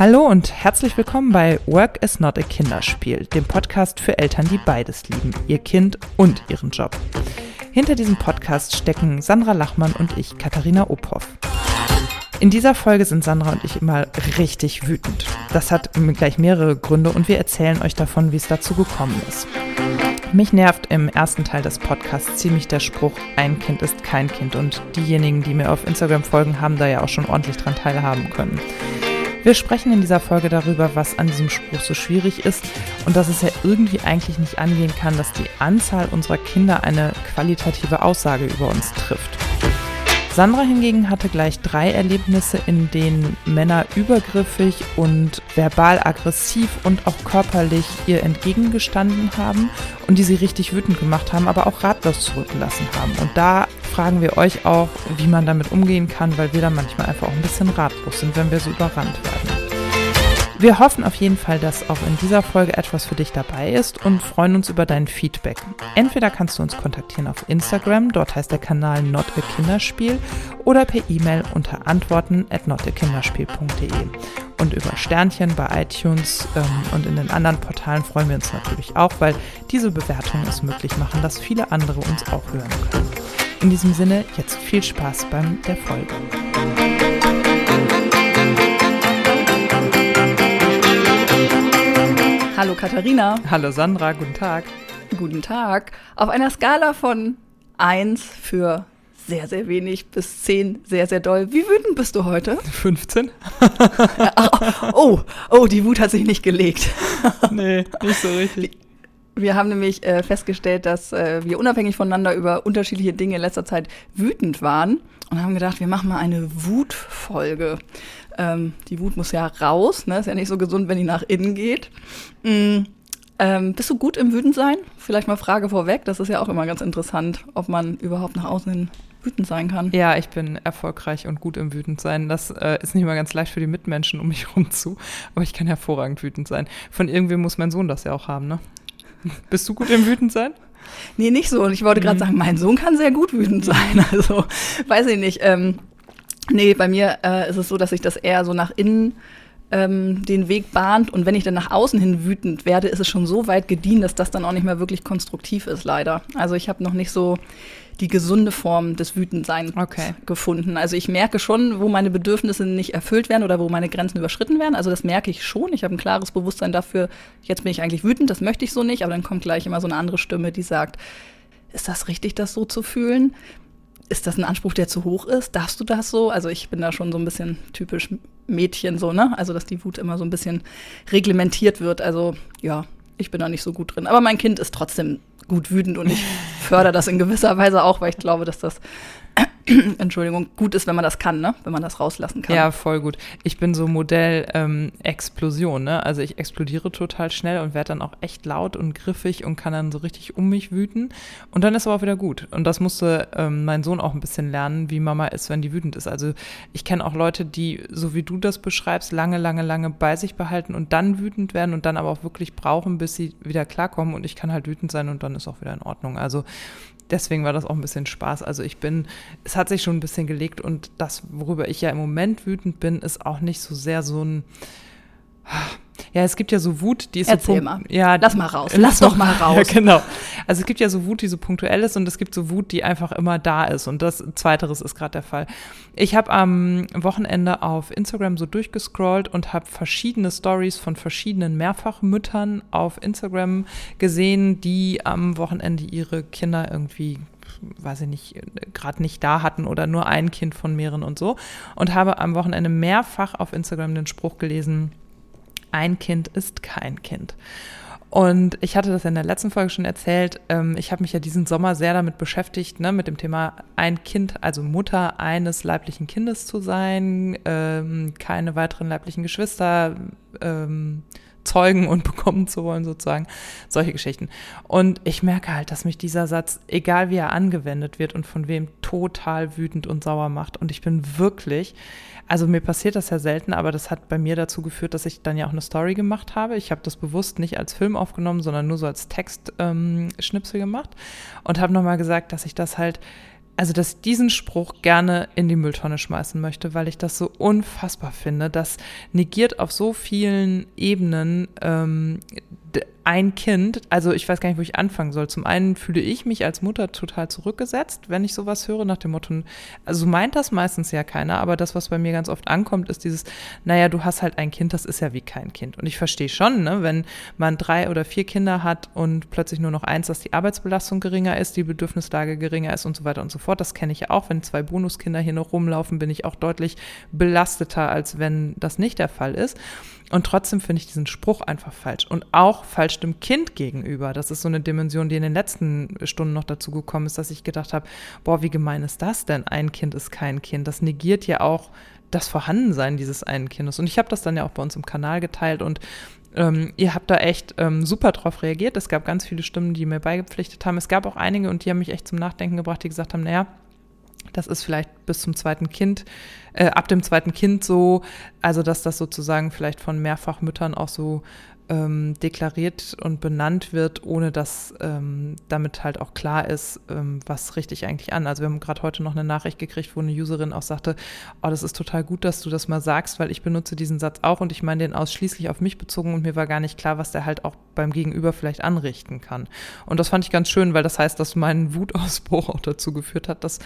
Hallo und herzlich willkommen bei Work is not a Kinderspiel, dem Podcast für Eltern, die beides lieben, ihr Kind und ihren Job. Hinter diesem Podcast stecken Sandra Lachmann und ich, Katharina Ophoff. In dieser Folge sind Sandra und ich immer richtig wütend. Das hat gleich mehrere Gründe und wir erzählen euch davon, wie es dazu gekommen ist. Mich nervt im ersten Teil des Podcasts ziemlich der Spruch, ein Kind ist kein Kind und diejenigen, die mir auf Instagram folgen, haben da ja auch schon ordentlich dran teilhaben können. Wir sprechen in dieser Folge darüber, was an diesem Spruch so schwierig ist und dass es ja irgendwie eigentlich nicht angehen kann, dass die Anzahl unserer Kinder eine qualitative Aussage über uns trifft. Sandra hingegen hatte gleich drei Erlebnisse, in denen Männer übergriffig und verbal aggressiv und auch körperlich ihr entgegengestanden haben und die sie richtig wütend gemacht haben, aber auch ratlos zurückgelassen haben. Und da fragen wir euch auch, wie man damit umgehen kann, weil wir da manchmal einfach auch ein bisschen ratlos sind, wenn wir so überrannt werden. Wir hoffen auf jeden Fall, dass auch in dieser Folge etwas für dich dabei ist und freuen uns über dein Feedback. Entweder kannst du uns kontaktieren auf Instagram, dort heißt der Kanal Not a Kinderspiel, oder per E-Mail unter antworten at notakinderspiel.de. Und über Sternchen bei iTunes ähm, und in den anderen Portalen freuen wir uns natürlich auch, weil diese Bewertungen es möglich machen, dass viele andere uns auch hören können. In diesem Sinne, jetzt viel Spaß beim der Folge. Hallo Katharina. Hallo Sandra, guten Tag. Guten Tag. Auf einer Skala von 1 für sehr, sehr wenig bis 10 sehr, sehr doll. Wie wütend bist du heute? 15. oh, oh, die Wut hat sich nicht gelegt. nee, nicht so richtig. Wir haben nämlich äh, festgestellt, dass äh, wir unabhängig voneinander über unterschiedliche Dinge in letzter Zeit wütend waren und haben gedacht, wir machen mal eine Wutfolge. Ähm, die Wut muss ja raus, ne? Ist ja nicht so gesund, wenn die nach innen geht. Mhm. Ähm, bist du gut im Wütendsein? Vielleicht mal Frage vorweg, das ist ja auch immer ganz interessant, ob man überhaupt nach außen hin wütend sein kann. Ja, ich bin erfolgreich und gut im Wütendsein. Das äh, ist nicht mal ganz leicht für die Mitmenschen um mich herum zu, aber ich kann hervorragend wütend sein. Von irgendwem muss mein Sohn das ja auch haben, ne? Bist du gut im Wütendsein? Nee, nicht so. Und ich wollte gerade mhm. sagen, mein Sohn kann sehr gut wütend sein. Also, weiß ich nicht. Ähm, Nee, bei mir äh, ist es so, dass sich das eher so nach innen ähm, den Weg bahnt und wenn ich dann nach außen hin wütend werde, ist es schon so weit gediehen, dass das dann auch nicht mehr wirklich konstruktiv ist, leider. Also ich habe noch nicht so die gesunde Form des Wütendseins okay. gefunden. Also ich merke schon, wo meine Bedürfnisse nicht erfüllt werden oder wo meine Grenzen überschritten werden. Also das merke ich schon. Ich habe ein klares Bewusstsein dafür, jetzt bin ich eigentlich wütend, das möchte ich so nicht, aber dann kommt gleich immer so eine andere Stimme, die sagt, ist das richtig, das so zu fühlen? Ist das ein Anspruch, der zu hoch ist? Darfst du das so? Also ich bin da schon so ein bisschen typisch Mädchen so, ne? Also dass die Wut immer so ein bisschen reglementiert wird. Also ja, ich bin da nicht so gut drin. Aber mein Kind ist trotzdem gut wütend und ich fördere das in gewisser Weise auch, weil ich glaube, dass das Entschuldigung, gut ist, wenn man das kann, ne? Wenn man das rauslassen kann. Ja, voll gut. Ich bin so Modell ähm, Explosion, ne? Also ich explodiere total schnell und werde dann auch echt laut und griffig und kann dann so richtig um mich wüten. Und dann ist aber auch wieder gut. Und das musste ähm, mein Sohn auch ein bisschen lernen, wie Mama ist, wenn die wütend ist. Also ich kenne auch Leute, die, so wie du das beschreibst, lange, lange, lange bei sich behalten und dann wütend werden und dann aber auch wirklich brauchen, bis sie wieder klarkommen. Und ich kann halt wütend sein und dann ist auch wieder in Ordnung. Also deswegen war das auch ein bisschen Spaß. Also ich bin, es hat sich schon ein bisschen gelegt und das, worüber ich ja im Moment wütend bin, ist auch nicht so sehr so ein ja, es gibt ja so Wut, die ist Erzähl so mal. Ja, lass mal raus. Lass doch mal raus. Ja, genau. Also es gibt ja so Wut, die so punktuell ist und es gibt so Wut, die einfach immer da ist und das zweiteres ist gerade der Fall. Ich habe am Wochenende auf Instagram so durchgescrollt und habe verschiedene Stories von verschiedenen Mehrfachmüttern auf Instagram gesehen, die am Wochenende ihre Kinder irgendwie weiß ich nicht, gerade nicht da hatten oder nur ein Kind von mehreren und so. Und habe am Wochenende mehrfach auf Instagram den Spruch gelesen, ein Kind ist kein Kind. Und ich hatte das in der letzten Folge schon erzählt. Ähm, ich habe mich ja diesen Sommer sehr damit beschäftigt, ne, mit dem Thema ein Kind, also Mutter eines leiblichen Kindes zu sein, ähm, keine weiteren leiblichen Geschwister ähm, zeugen und bekommen zu wollen, sozusagen. Solche Geschichten. Und ich merke halt, dass mich dieser Satz, egal wie er angewendet wird und von wem, total wütend und sauer macht. Und ich bin wirklich, also mir passiert das ja selten, aber das hat bei mir dazu geführt, dass ich dann ja auch eine Story gemacht habe. Ich habe das bewusst nicht als Film aufgenommen, sondern nur so als Textschnipsel ähm, gemacht und habe nochmal gesagt, dass ich das halt also dass ich diesen Spruch gerne in die Mülltonne schmeißen möchte, weil ich das so unfassbar finde. Das negiert auf so vielen Ebenen ähm, ein Kind, also ich weiß gar nicht, wo ich anfangen soll. Zum einen fühle ich mich als Mutter total zurückgesetzt, wenn ich sowas höre, nach dem Motto, also meint das meistens ja keiner, aber das, was bei mir ganz oft ankommt, ist dieses, naja, du hast halt ein Kind, das ist ja wie kein Kind. Und ich verstehe schon, ne, wenn man drei oder vier Kinder hat und plötzlich nur noch eins, dass die Arbeitsbelastung geringer ist, die Bedürfnislage geringer ist und so weiter und so fort. Das kenne ich ja auch. Wenn zwei Bonuskinder hier noch rumlaufen, bin ich auch deutlich belasteter, als wenn das nicht der Fall ist. Und trotzdem finde ich diesen Spruch einfach falsch. Und auch falsch dem Kind gegenüber. Das ist so eine Dimension, die in den letzten Stunden noch dazu gekommen ist, dass ich gedacht habe, boah, wie gemein ist das denn? Ein Kind ist kein Kind. Das negiert ja auch das Vorhandensein dieses einen Kindes. Und ich habe das dann ja auch bei uns im Kanal geteilt und ähm, ihr habt da echt ähm, super drauf reagiert. Es gab ganz viele Stimmen, die mir beigepflichtet haben. Es gab auch einige und die haben mich echt zum Nachdenken gebracht, die gesagt haben, naja, das ist vielleicht bis zum zweiten Kind, äh, ab dem zweiten Kind so, also dass das sozusagen vielleicht von Mehrfachmüttern auch so ähm, deklariert und benannt wird, ohne dass ähm, damit halt auch klar ist, ähm, was richtig eigentlich an. Also wir haben gerade heute noch eine Nachricht gekriegt, wo eine Userin auch sagte, oh, das ist total gut, dass du das mal sagst, weil ich benutze diesen Satz auch und ich meine den ausschließlich auf mich bezogen und mir war gar nicht klar, was der halt auch beim Gegenüber vielleicht anrichten kann. Und das fand ich ganz schön, weil das heißt, dass mein Wutausbruch auch dazu geführt hat, dass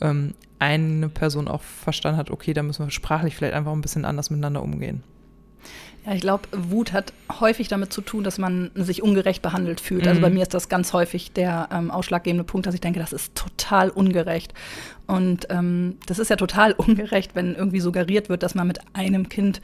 ähm, eine Person auch verstanden hat, okay, da müssen wir sprachlich vielleicht einfach ein bisschen anders miteinander umgehen. Ich glaube, Wut hat häufig damit zu tun, dass man sich ungerecht behandelt fühlt. Mhm. Also bei mhm. mir ist das ganz häufig der ähm, ausschlaggebende Punkt, dass ich denke, das ist total ungerecht. Und ähm, das ist ja total ungerecht, wenn irgendwie suggeriert wird, dass man mit einem Kind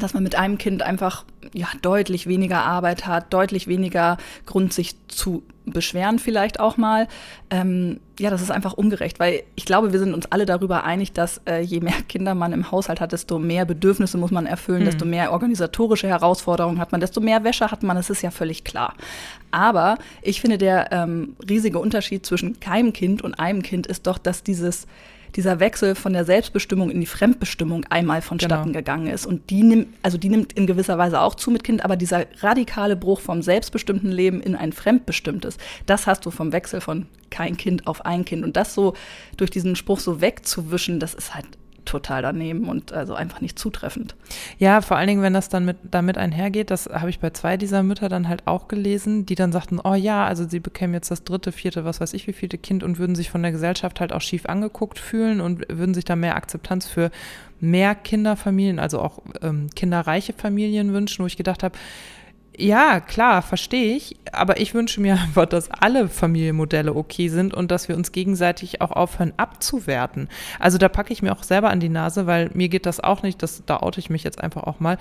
dass man mit einem Kind einfach ja deutlich weniger Arbeit hat, deutlich weniger Grund, sich zu beschweren vielleicht auch mal. Ähm, ja, das ist einfach ungerecht, weil ich glaube, wir sind uns alle darüber einig, dass äh, je mehr Kinder man im Haushalt hat, desto mehr Bedürfnisse muss man erfüllen, mhm. desto mehr organisatorische Herausforderungen hat man, desto mehr Wäsche hat man, das ist ja völlig klar. Aber ich finde, der ähm, riesige Unterschied zwischen keinem Kind und einem Kind ist doch, dass dieses dieser Wechsel von der Selbstbestimmung in die Fremdbestimmung einmal vonstatten genau. gegangen ist. Und die nimmt, also die nimmt in gewisser Weise auch zu mit Kind, aber dieser radikale Bruch vom selbstbestimmten Leben in ein fremdbestimmtes, das hast du vom Wechsel von kein Kind auf ein Kind. Und das so durch diesen Spruch so wegzuwischen, das ist halt total daneben und also einfach nicht zutreffend. Ja, vor allen Dingen, wenn das dann mit, damit einhergeht, das habe ich bei zwei dieser Mütter dann halt auch gelesen, die dann sagten, oh ja, also sie bekämen jetzt das dritte, vierte, was weiß ich, wie viele Kind und würden sich von der Gesellschaft halt auch schief angeguckt fühlen und würden sich da mehr Akzeptanz für mehr Kinderfamilien, also auch ähm, kinderreiche Familien wünschen, wo ich gedacht habe, ja, klar, verstehe ich. Aber ich wünsche mir einfach, dass alle Familienmodelle okay sind und dass wir uns gegenseitig auch aufhören abzuwerten. Also da packe ich mir auch selber an die Nase, weil mir geht das auch nicht, das, da oute ich mich jetzt einfach auch mal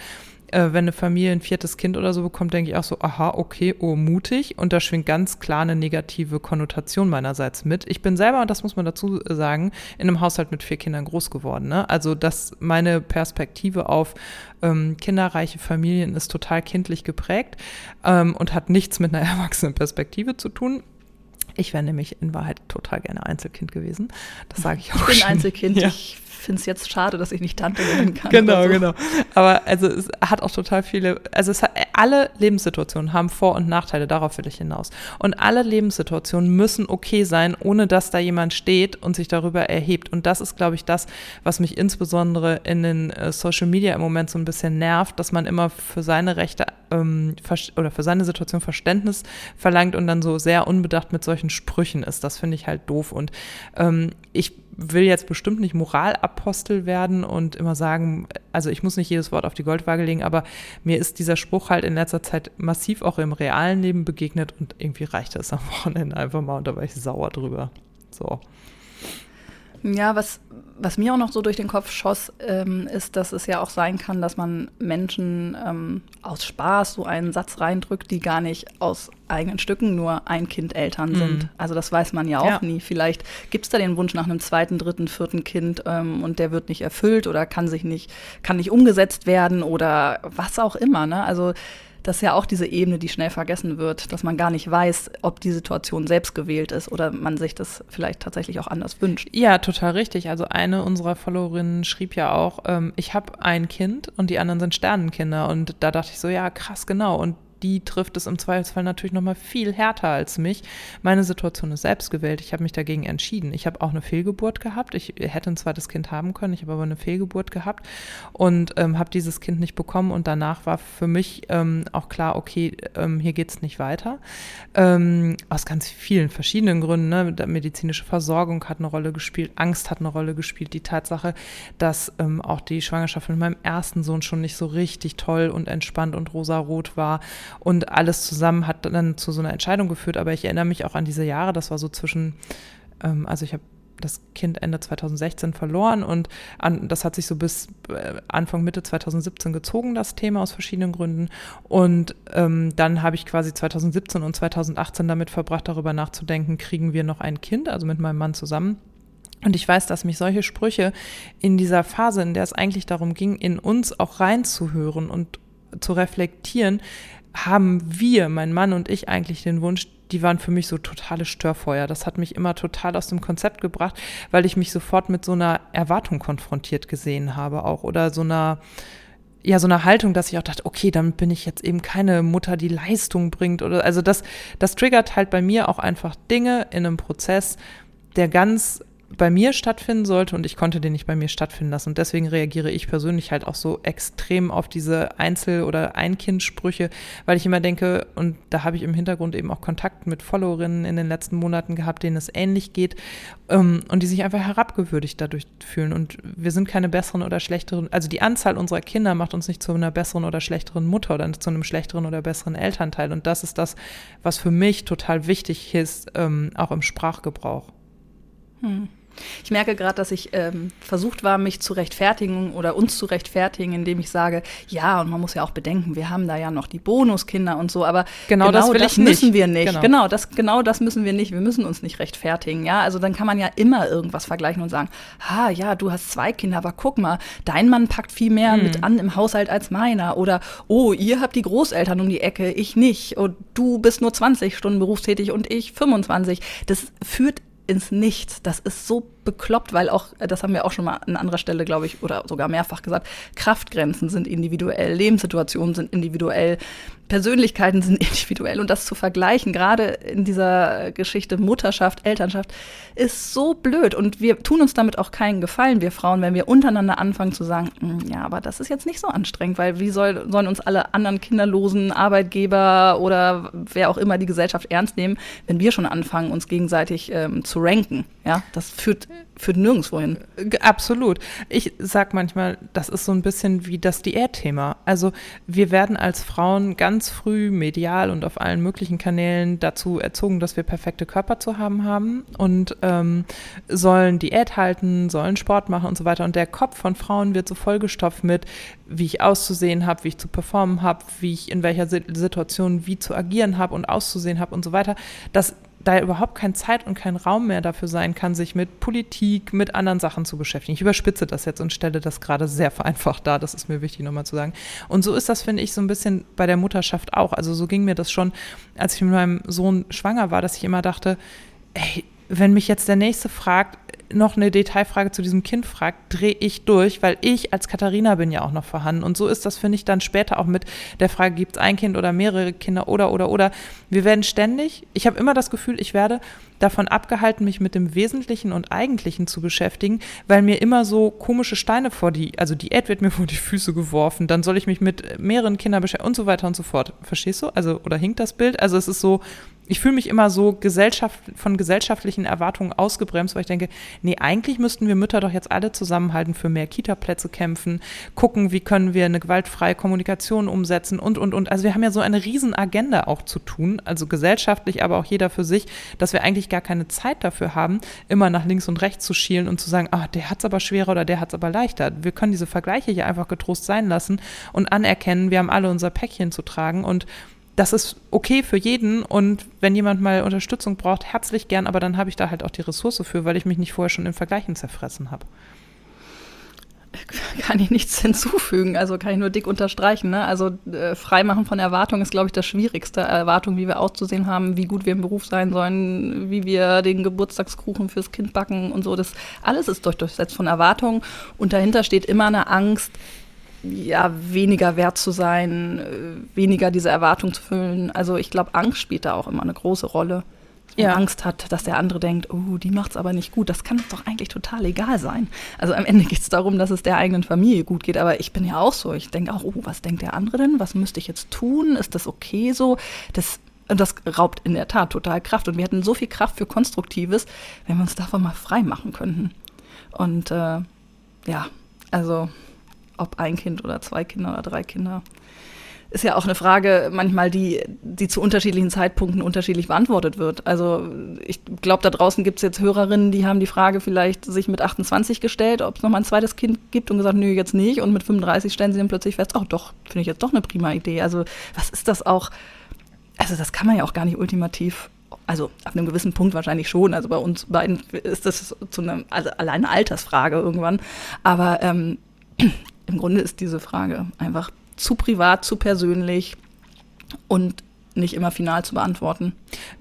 äh, wenn eine Familie ein viertes Kind oder so bekommt, denke ich auch so, aha, okay, oh, mutig. Und da schwingt ganz klar eine negative Konnotation meinerseits mit. Ich bin selber, und das muss man dazu sagen, in einem Haushalt mit vier Kindern groß geworden. Ne? Also, dass meine Perspektive auf ähm, kinderreiche Familien ist total kindlich geprägt ähm, und hat nichts mit einer erwachsenen Perspektive zu tun. Ich wäre nämlich in Wahrheit total gerne Einzelkind gewesen. Das sage ich auch. Ich bin schon. Einzelkind. Ja. Ich finde es jetzt schade, dass ich nicht Tante werden kann. Genau, so. genau. Aber also es hat auch total viele, also es hat, alle Lebenssituationen haben Vor- und Nachteile, darauf will ich hinaus. Und alle Lebenssituationen müssen okay sein, ohne dass da jemand steht und sich darüber erhebt. Und das ist, glaube ich, das, was mich insbesondere in den äh, Social Media im Moment so ein bisschen nervt, dass man immer für seine Rechte ähm, oder für seine Situation Verständnis verlangt und dann so sehr unbedacht mit solchen Sprüchen ist. Das finde ich halt doof. Und ähm, ich will jetzt bestimmt nicht Moralapostel werden und immer sagen, also ich muss nicht jedes Wort auf die Goldwaage legen, aber mir ist dieser Spruch halt in letzter Zeit massiv auch im realen Leben begegnet und irgendwie reichte es am Wochenende einfach mal und da war ich sauer drüber. So. Ja, was, was mir auch noch so durch den Kopf schoss, ähm, ist, dass es ja auch sein kann, dass man Menschen ähm, aus Spaß so einen Satz reindrückt, die gar nicht aus eigenen Stücken nur ein Kind Eltern mhm. sind. Also das weiß man ja auch ja. nie. Vielleicht gibt es da den Wunsch nach einem zweiten, dritten, vierten Kind ähm, und der wird nicht erfüllt oder kann sich nicht, kann nicht umgesetzt werden oder was auch immer. Ne? Also das ist ja auch diese Ebene, die schnell vergessen wird, dass man gar nicht weiß, ob die Situation selbst gewählt ist oder man sich das vielleicht tatsächlich auch anders wünscht. Ja, total richtig. Also eine unserer Followerinnen schrieb ja auch, ähm, ich habe ein Kind und die anderen sind Sternenkinder. Und da dachte ich so, ja, krass, genau. Und die trifft es im Zweifelsfall natürlich noch mal viel härter als mich. Meine Situation ist selbst gewählt. Ich habe mich dagegen entschieden. Ich habe auch eine Fehlgeburt gehabt. Ich hätte ein zweites Kind haben können. Ich habe aber eine Fehlgeburt gehabt und ähm, habe dieses Kind nicht bekommen. Und danach war für mich ähm, auch klar, okay, ähm, hier geht es nicht weiter. Ähm, aus ganz vielen verschiedenen Gründen. Ne? Medizinische Versorgung hat eine Rolle gespielt, Angst hat eine Rolle gespielt, die Tatsache, dass ähm, auch die Schwangerschaft mit meinem ersten Sohn schon nicht so richtig toll und entspannt und rosarot war. Und alles zusammen hat dann zu so einer Entscheidung geführt. Aber ich erinnere mich auch an diese Jahre, das war so zwischen, ähm, also ich habe das Kind Ende 2016 verloren und an, das hat sich so bis äh, Anfang Mitte 2017 gezogen, das Thema aus verschiedenen Gründen. Und ähm, dann habe ich quasi 2017 und 2018 damit verbracht, darüber nachzudenken, kriegen wir noch ein Kind, also mit meinem Mann zusammen. Und ich weiß, dass mich solche Sprüche in dieser Phase, in der es eigentlich darum ging, in uns auch reinzuhören und zu reflektieren, haben wir, mein Mann und ich, eigentlich den Wunsch, die waren für mich so totale Störfeuer. Das hat mich immer total aus dem Konzept gebracht, weil ich mich sofort mit so einer Erwartung konfrontiert gesehen habe auch oder so einer ja, so eine Haltung, dass ich auch dachte, okay, dann bin ich jetzt eben keine Mutter, die Leistung bringt oder also das das triggert halt bei mir auch einfach Dinge in einem Prozess, der ganz bei mir stattfinden sollte und ich konnte den nicht bei mir stattfinden lassen. Und deswegen reagiere ich persönlich halt auch so extrem auf diese Einzel- oder Einkindsprüche, weil ich immer denke, und da habe ich im Hintergrund eben auch Kontakt mit Followerinnen in den letzten Monaten gehabt, denen es ähnlich geht ähm, und die sich einfach herabgewürdigt dadurch fühlen. Und wir sind keine besseren oder schlechteren, also die Anzahl unserer Kinder macht uns nicht zu einer besseren oder schlechteren Mutter oder zu einem schlechteren oder besseren Elternteil. Und das ist das, was für mich total wichtig ist, ähm, auch im Sprachgebrauch. Hm. Ich merke gerade, dass ich ähm, versucht war, mich zu rechtfertigen oder uns zu rechtfertigen, indem ich sage, ja, und man muss ja auch bedenken, wir haben da ja noch die Bonuskinder und so, aber genau, genau das, das müssen nicht. wir nicht. Genau. genau. das, genau das müssen wir nicht. Wir müssen uns nicht rechtfertigen. Ja, also dann kann man ja immer irgendwas vergleichen und sagen, ha, ja, du hast zwei Kinder, aber guck mal, dein Mann packt viel mehr hm. mit an im Haushalt als meiner. Oder, oh, ihr habt die Großeltern um die Ecke, ich nicht. Und du bist nur 20 Stunden berufstätig und ich 25. Das führt ins Nichts. Das ist so bekloppt, weil auch, äh, das haben wir auch schon mal an anderer Stelle, glaube ich, oder sogar mehrfach gesagt, Kraftgrenzen sind individuell, Lebenssituationen sind individuell, Persönlichkeiten sind individuell und das zu vergleichen, gerade in dieser Geschichte Mutterschaft, Elternschaft, ist so blöd und wir tun uns damit auch keinen Gefallen, wir Frauen, wenn wir untereinander anfangen zu sagen, hm, ja, aber das ist jetzt nicht so anstrengend, weil wie soll, sollen uns alle anderen kinderlosen Arbeitgeber oder wer auch immer die Gesellschaft ernst nehmen, wenn wir schon anfangen, uns gegenseitig ähm, zu ranken. Ja, das führt führt nirgendwo hin. Absolut. Ich sag manchmal, das ist so ein bisschen wie das Diätthema. Also wir werden als Frauen ganz früh medial und auf allen möglichen Kanälen dazu erzogen, dass wir perfekte Körper zu haben haben und ähm, sollen Diät halten, sollen Sport machen und so weiter. Und der Kopf von Frauen wird so vollgestopft mit, wie ich auszusehen habe, wie ich zu performen habe, wie ich in welcher Situation wie zu agieren habe und auszusehen habe und so weiter, dass da überhaupt keine Zeit und kein Raum mehr dafür sein kann, sich mit Politik, mit anderen Sachen zu beschäftigen. Ich überspitze das jetzt und stelle das gerade sehr vereinfacht dar, das ist mir wichtig nochmal zu sagen. Und so ist das, finde ich, so ein bisschen bei der Mutterschaft auch. Also so ging mir das schon, als ich mit meinem Sohn schwanger war, dass ich immer dachte, ey, wenn mich jetzt der Nächste fragt, noch eine Detailfrage zu diesem Kind fragt, drehe ich durch, weil ich als Katharina bin ja auch noch vorhanden. Und so ist das, finde ich, dann später auch mit der Frage, gibt es ein Kind oder mehrere Kinder oder, oder, oder. Wir werden ständig, ich habe immer das Gefühl, ich werde davon abgehalten, mich mit dem Wesentlichen und Eigentlichen zu beschäftigen, weil mir immer so komische Steine vor die, also Diät wird mir vor die Füße geworfen, dann soll ich mich mit mehreren Kindern beschäftigen und so weiter und so fort. Verstehst du? Also, oder hinkt das Bild? Also es ist so, ich fühle mich immer so Gesellschaft, von gesellschaftlichen Erwartungen ausgebremst, weil ich denke, nee, eigentlich müssten wir Mütter doch jetzt alle zusammenhalten, für mehr Kita-Plätze kämpfen, gucken, wie können wir eine gewaltfreie Kommunikation umsetzen und, und, und. Also wir haben ja so eine Riesenagenda auch zu tun, also gesellschaftlich, aber auch jeder für sich, dass wir eigentlich gar keine Zeit dafür haben, immer nach links und rechts zu schielen und zu sagen, ah, der hat es aber schwerer oder der hat es aber leichter. Wir können diese Vergleiche hier einfach getrost sein lassen und anerkennen, wir haben alle unser Päckchen zu tragen und das ist okay für jeden und wenn jemand mal Unterstützung braucht, herzlich gern, aber dann habe ich da halt auch die Ressource für, weil ich mich nicht vorher schon in Vergleichen zerfressen habe. Kann ich nichts hinzufügen, also kann ich nur dick unterstreichen. Ne? Also äh, Freimachen von Erwartungen ist, glaube ich, das Schwierigste. Erwartungen, wie wir auszusehen haben, wie gut wir im Beruf sein sollen, wie wir den Geburtstagskuchen fürs Kind backen und so. Das alles ist durch, durchsetzt von Erwartungen und dahinter steht immer eine Angst, ja, weniger wert zu sein, äh, weniger diese Erwartung zu füllen. Also ich glaube, Angst spielt da auch immer eine große Rolle. Dass man Ja. Angst hat, dass der andere denkt, oh, die macht's aber nicht gut. Das kann uns doch eigentlich total egal sein. Also am Ende geht es darum, dass es der eigenen Familie gut geht. Aber ich bin ja auch so. Ich denke auch, oh, was denkt der andere denn? Was müsste ich jetzt tun? Ist das okay so? Das, und das raubt in der Tat total Kraft. Und wir hätten so viel Kraft für Konstruktives, wenn wir uns davon mal frei machen könnten. Und äh, ja, also ob ein Kind oder zwei Kinder oder drei Kinder, ist ja auch eine Frage manchmal, die, die zu unterschiedlichen Zeitpunkten unterschiedlich beantwortet wird. Also ich glaube, da draußen gibt es jetzt Hörerinnen, die haben die Frage vielleicht sich mit 28 gestellt, ob es nochmal ein zweites Kind gibt und gesagt, nö, jetzt nicht. Und mit 35 stellen sie dann plötzlich fest, ach doch, finde ich jetzt doch eine prima Idee. Also was ist das auch? Also das kann man ja auch gar nicht ultimativ also ab einem gewissen Punkt wahrscheinlich schon. Also bei uns beiden ist das zu einem, also allein eine Altersfrage irgendwann. Aber ähm, im Grunde ist diese Frage einfach zu privat, zu persönlich und nicht immer final zu beantworten.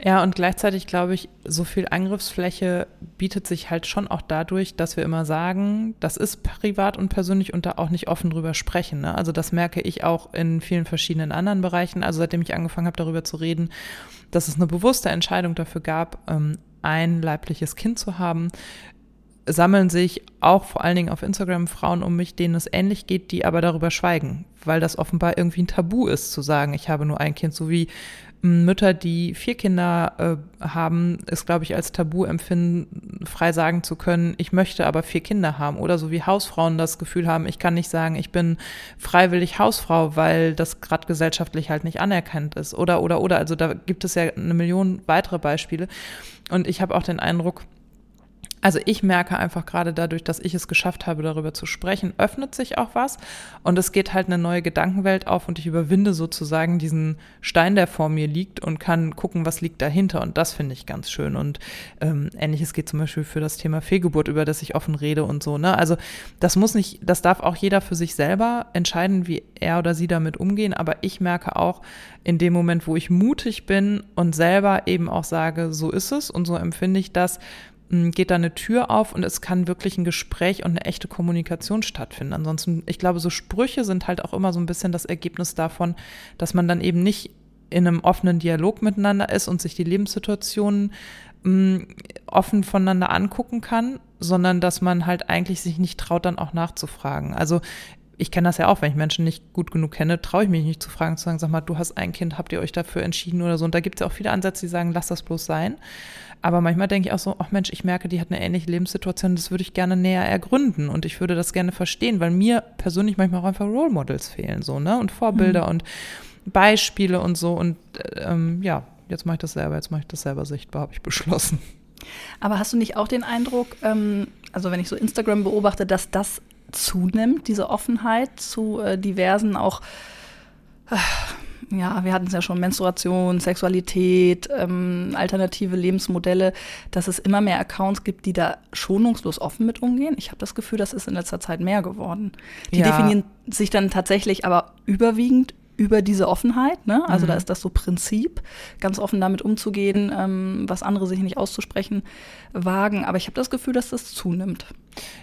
Ja, und gleichzeitig glaube ich, so viel Angriffsfläche bietet sich halt schon auch dadurch, dass wir immer sagen, das ist privat und persönlich und da auch nicht offen drüber sprechen. Ne? Also das merke ich auch in vielen verschiedenen anderen Bereichen. Also seitdem ich angefangen habe, darüber zu reden, dass es eine bewusste Entscheidung dafür gab, ähm, ein leibliches Kind zu haben, sammeln sich auch vor allen Dingen auf Instagram Frauen um mich, denen es ähnlich geht, die aber darüber schweigen, weil das offenbar irgendwie ein Tabu ist, zu sagen, ich habe nur ein Kind, so wie m, Mütter, die vier Kinder äh, haben, es, glaube ich, als Tabu empfinden, frei sagen zu können, ich möchte aber vier Kinder haben. Oder so wie Hausfrauen das Gefühl haben, ich kann nicht sagen, ich bin freiwillig Hausfrau, weil das gerade gesellschaftlich halt nicht anerkannt ist. Oder, oder, oder. Also da gibt es ja eine Million weitere Beispiele. Und ich habe auch den Eindruck, also ich merke einfach gerade dadurch, dass ich es geschafft habe, darüber zu sprechen, öffnet sich auch was und es geht halt eine neue Gedankenwelt auf und ich überwinde sozusagen diesen Stein, der vor mir liegt und kann gucken, was liegt dahinter und das finde ich ganz schön und ähm, ähnliches geht zum Beispiel für das Thema Fehlgeburt, über das ich offen rede und so. Ne? Also das muss nicht, das darf auch jeder für sich selber entscheiden, wie er oder sie damit umgehen, aber ich merke auch in dem Moment, wo ich mutig bin und selber eben auch sage, so ist es und so empfinde ich das, geht da eine Tür auf und es kann wirklich ein Gespräch und eine echte Kommunikation stattfinden. Ansonsten, ich glaube, so Sprüche sind halt auch immer so ein bisschen das Ergebnis davon, dass man dann eben nicht in einem offenen Dialog miteinander ist und sich die Lebenssituationen mh, offen voneinander angucken kann, sondern dass man halt eigentlich sich nicht traut, dann auch nachzufragen. Also ich kenne das ja auch, wenn ich Menschen nicht gut genug kenne, traue ich mich nicht zu fragen, zu sagen, sag mal, du hast ein Kind, habt ihr euch dafür entschieden oder so. Und da gibt es ja auch viele Ansätze, die sagen, lass das bloß sein. Aber manchmal denke ich auch so, ach Mensch, ich merke, die hat eine ähnliche Lebenssituation, das würde ich gerne näher ergründen und ich würde das gerne verstehen, weil mir persönlich manchmal auch einfach Role Models fehlen, so, ne? Und Vorbilder mhm. und Beispiele und so. Und ähm, ja, jetzt mache ich das selber, jetzt mache ich das selber sichtbar, habe ich beschlossen. Aber hast du nicht auch den Eindruck, ähm, also wenn ich so Instagram beobachte, dass das zunimmt, diese Offenheit zu äh, diversen auch äh, ja, wir hatten es ja schon, Menstruation, Sexualität, ähm, alternative Lebensmodelle, dass es immer mehr Accounts gibt, die da schonungslos offen mit umgehen. Ich habe das Gefühl, das ist in letzter Zeit mehr geworden. Die Ja. definieren sich dann tatsächlich aber überwiegend über diese Offenheit. Ne? Also Mhm. da ist das so Prinzip, ganz offen damit umzugehen, ähm, was andere sich nicht auszusprechen wagen. Aber ich habe das Gefühl, dass das zunimmt.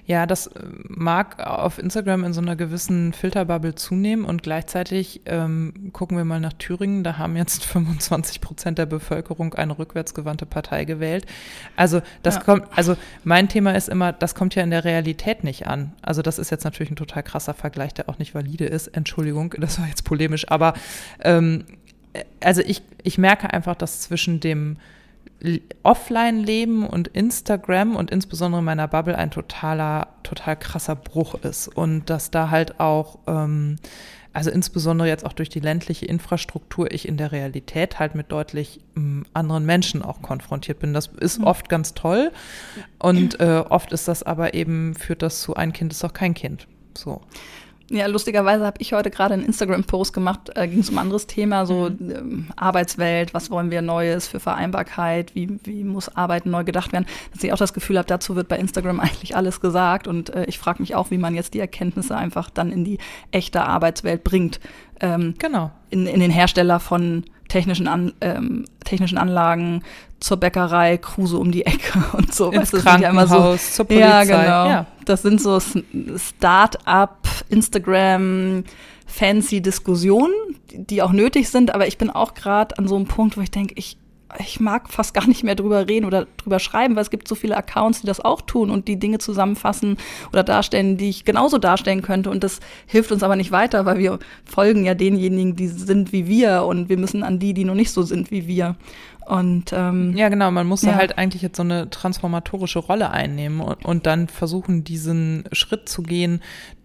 Ja, das äh, mag auf Instagram in so einer gewissen Filterbubble zunehmen und gleichzeitig ähm, gucken wir mal nach Thüringen, da haben jetzt 25 Prozent der Bevölkerung eine rückwärtsgewandte Partei gewählt. Also das Ja. kommt, also mein Thema ist immer, das kommt ja in der Realität nicht an. Also das ist jetzt natürlich ein total krasser Vergleich, der auch nicht valide ist. Entschuldigung, das war jetzt polemisch, aber ähm, also ich, ich merke einfach, dass zwischen dem Offline-Leben und Instagram und insbesondere meiner Bubble ein totaler, total krasser Bruch ist. Und dass da halt auch, ähm, also insbesondere jetzt auch durch die ländliche Infrastruktur, ich in der Realität halt mit deutlich ähm, anderen Menschen auch konfrontiert bin. Das ist Mhm. oft ganz toll. Und äh, oft ist das aber eben, führt das zu ein Kind ist doch kein Kind. So. Ja, lustigerweise habe ich heute gerade einen Instagram-Post gemacht, äh, ging es um ein anderes Thema, so ähm, Arbeitswelt, was wollen wir Neues für Vereinbarkeit, wie, wie muss Arbeiten neu gedacht werden, dass ich auch das Gefühl habe, dazu wird bei Instagram eigentlich alles gesagt und äh, ich frage mich auch, wie man jetzt die Erkenntnisse einfach dann in die echte Arbeitswelt bringt, ähm, Genau. in, in den Hersteller von technischen, An ähm, technischen Anlagen, zur Bäckerei, Kruse um die Ecke und so. Ins weißt, Krankenhaus, ja immer so, zur Polizei. Ja, genau. Ja. Das sind so Start-up, Instagram, fancy Diskussionen, die auch nötig sind, aber ich bin auch gerade an so einem Punkt, wo ich denke, ich ich mag fast gar nicht mehr drüber reden oder drüber schreiben, weil es gibt so viele Accounts, die das auch tun und die Dinge zusammenfassen oder darstellen, die ich genauso darstellen könnte. Und das hilft uns aber nicht weiter, weil wir folgen ja denjenigen, die sind wie wir und wir müssen an die, die noch nicht so sind wie wir. Und ähm, ja, genau, man muss ja. halt eigentlich jetzt so eine transformatorische Rolle einnehmen und, und dann versuchen, diesen Schritt zu gehen,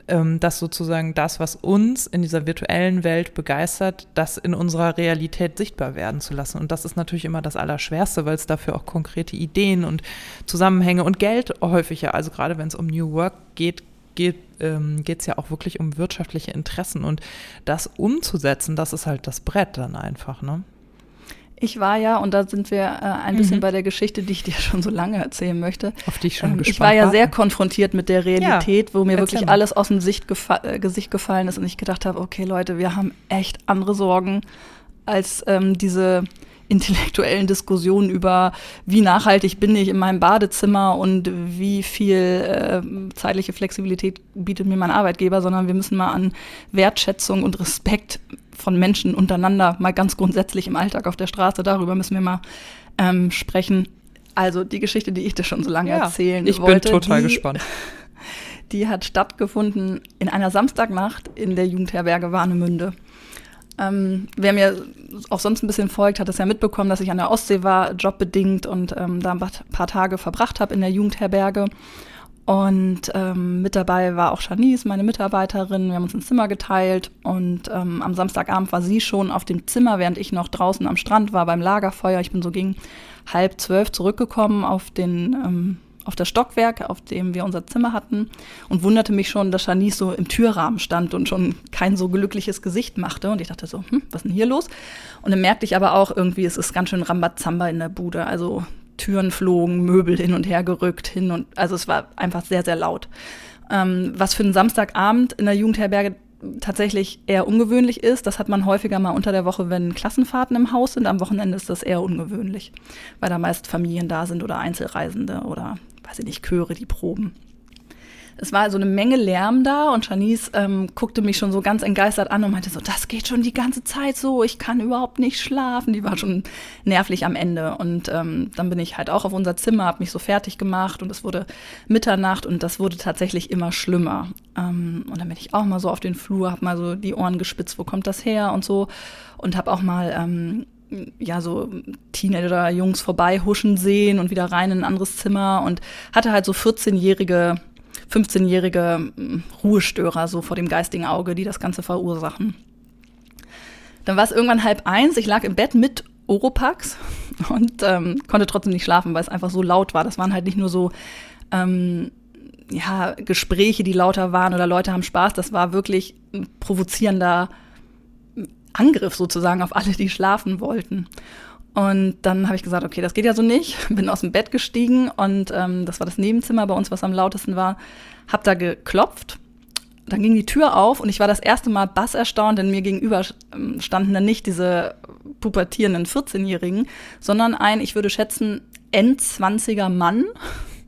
dass sozusagen das, was uns in dieser virtuellen Welt begeistert, das in unserer Realität sichtbar werden zu lassen. Und das ist natürlich immer das Allerschwerste, weil es dafür auch konkrete Ideen und Zusammenhänge und Geld häufig ja, also gerade wenn es um New Work geht, geht ähm, es ja auch wirklich um wirtschaftliche Interessen und das umzusetzen, das ist halt das Brett dann einfach, ne? Ich war ja, und da sind wir äh, ein bisschen mhm. bei der Geschichte, die ich dir schon so lange erzählen möchte. Auf die ich schon ähm, gespannt Ich war ja sehr konfrontiert mit der Realität, ja, wo mir wirklich mal. alles aus dem Sicht gefa äh, Gesicht gefallen ist und ich gedacht habe, okay Leute, wir haben echt andere Sorgen als ähm, diese intellektuellen Diskussionen über, wie nachhaltig bin ich in meinem Badezimmer und wie viel äh, zeitliche Flexibilität bietet mir mein Arbeitgeber, sondern wir müssen mal an Wertschätzung und Respekt von Menschen untereinander, mal ganz grundsätzlich im Alltag auf der Straße, darüber müssen wir mal ähm, sprechen. Also die Geschichte, die ich dir schon so lange ja, erzählen ich wollte. Ich bin total die, gespannt. Die hat stattgefunden in einer Samstagnacht in der Jugendherberge Warnemünde. Ähm, wer mir auch sonst ein bisschen folgt, hat es ja mitbekommen, dass ich an der Ostsee war, jobbedingt und ähm, da ein paar Tage verbracht habe in der Jugendherberge. Und ähm, mit dabei war auch Janice, meine Mitarbeiterin. Wir haben uns ein Zimmer geteilt und ähm, am Samstagabend war sie schon auf dem Zimmer, während ich noch draußen am Strand war beim Lagerfeuer. Ich bin so gegen halb zwölf zurückgekommen auf den ähm, auf das Stockwerk, auf dem wir unser Zimmer hatten und wunderte mich schon, dass Janice so im Türrahmen stand und schon kein so glückliches Gesicht machte. Und ich dachte so, hm, was ist denn hier los? Und dann merkte ich aber auch irgendwie, es ist ganz schön Rambazamba in der Bude. Also Türen flogen, Möbel hin und her gerückt, hin und also es war einfach sehr, sehr laut. Ähm, was für einen Samstagabend in der Jugendherberge tatsächlich eher ungewöhnlich ist. Das hat man häufiger mal unter der Woche, wenn Klassenfahrten im Haus sind. Am Wochenende ist das eher ungewöhnlich, weil da meist Familien da sind oder Einzelreisende oder, weiß ich nicht, Chöre, die proben. Es war also eine Menge Lärm da und Janice ähm, guckte mich schon so ganz entgeistert an und meinte so, das geht schon die ganze Zeit so, ich kann überhaupt nicht schlafen. Die war schon nervlich am Ende. Und ähm, dann bin ich halt auch auf unser Zimmer, habe mich so fertig gemacht und es wurde Mitternacht und das wurde tatsächlich immer schlimmer. Ähm, und dann bin ich auch mal so auf den Flur, habe mal so die Ohren gespitzt, wo kommt das her und so. Und habe auch mal ähm, ja, so Teenager-Jungs vorbei huschen sehen und wieder rein in ein anderes Zimmer und hatte halt so 14-jährige 15-jährige Ruhestörer so vor dem geistigen Auge, die das Ganze verursachen. Dann war es irgendwann halb eins, ich lag im Bett mit Oropax und ähm, konnte trotzdem nicht schlafen, weil es einfach so laut war. Das waren halt nicht nur so ähm, ja, Gespräche, die lauter waren oder Leute haben Spaß, das war wirklich ein provozierender Angriff sozusagen auf alle, die schlafen wollten. Und dann habe ich gesagt, okay, das geht ja so nicht. Bin aus dem Bett gestiegen und ähm, das war das Nebenzimmer bei uns, was am lautesten war. Hab da geklopft. Dann ging die Tür auf und ich war das erste Mal bass erstaunt, denn mir gegenüber standen dann nicht diese pubertierenden 14-Jährigen, sondern ein, ich würde schätzen, Endzwanziger Mann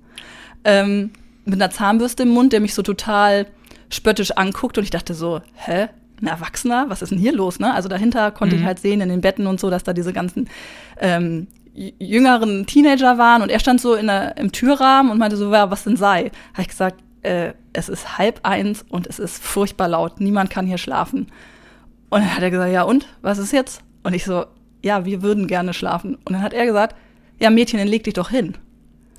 ähm, mit einer Zahnbürste im Mund, der mich so total spöttisch anguckt und ich dachte so, hä? Ein Erwachsener, was ist denn hier los? Ne? Also dahinter konnte mhm. ich halt sehen in den Betten und so, dass da diese ganzen ähm, jüngeren Teenager waren und er stand so in der, im Türrahmen und meinte so, ja, was denn sei? Habe ich gesagt, äh, es ist halb eins und es ist furchtbar laut, niemand kann hier schlafen. Und dann hat er gesagt, ja und, was ist jetzt? Und ich so, ja, wir würden gerne schlafen. Und dann hat er gesagt, ja Mädchen, dann leg dich doch hin.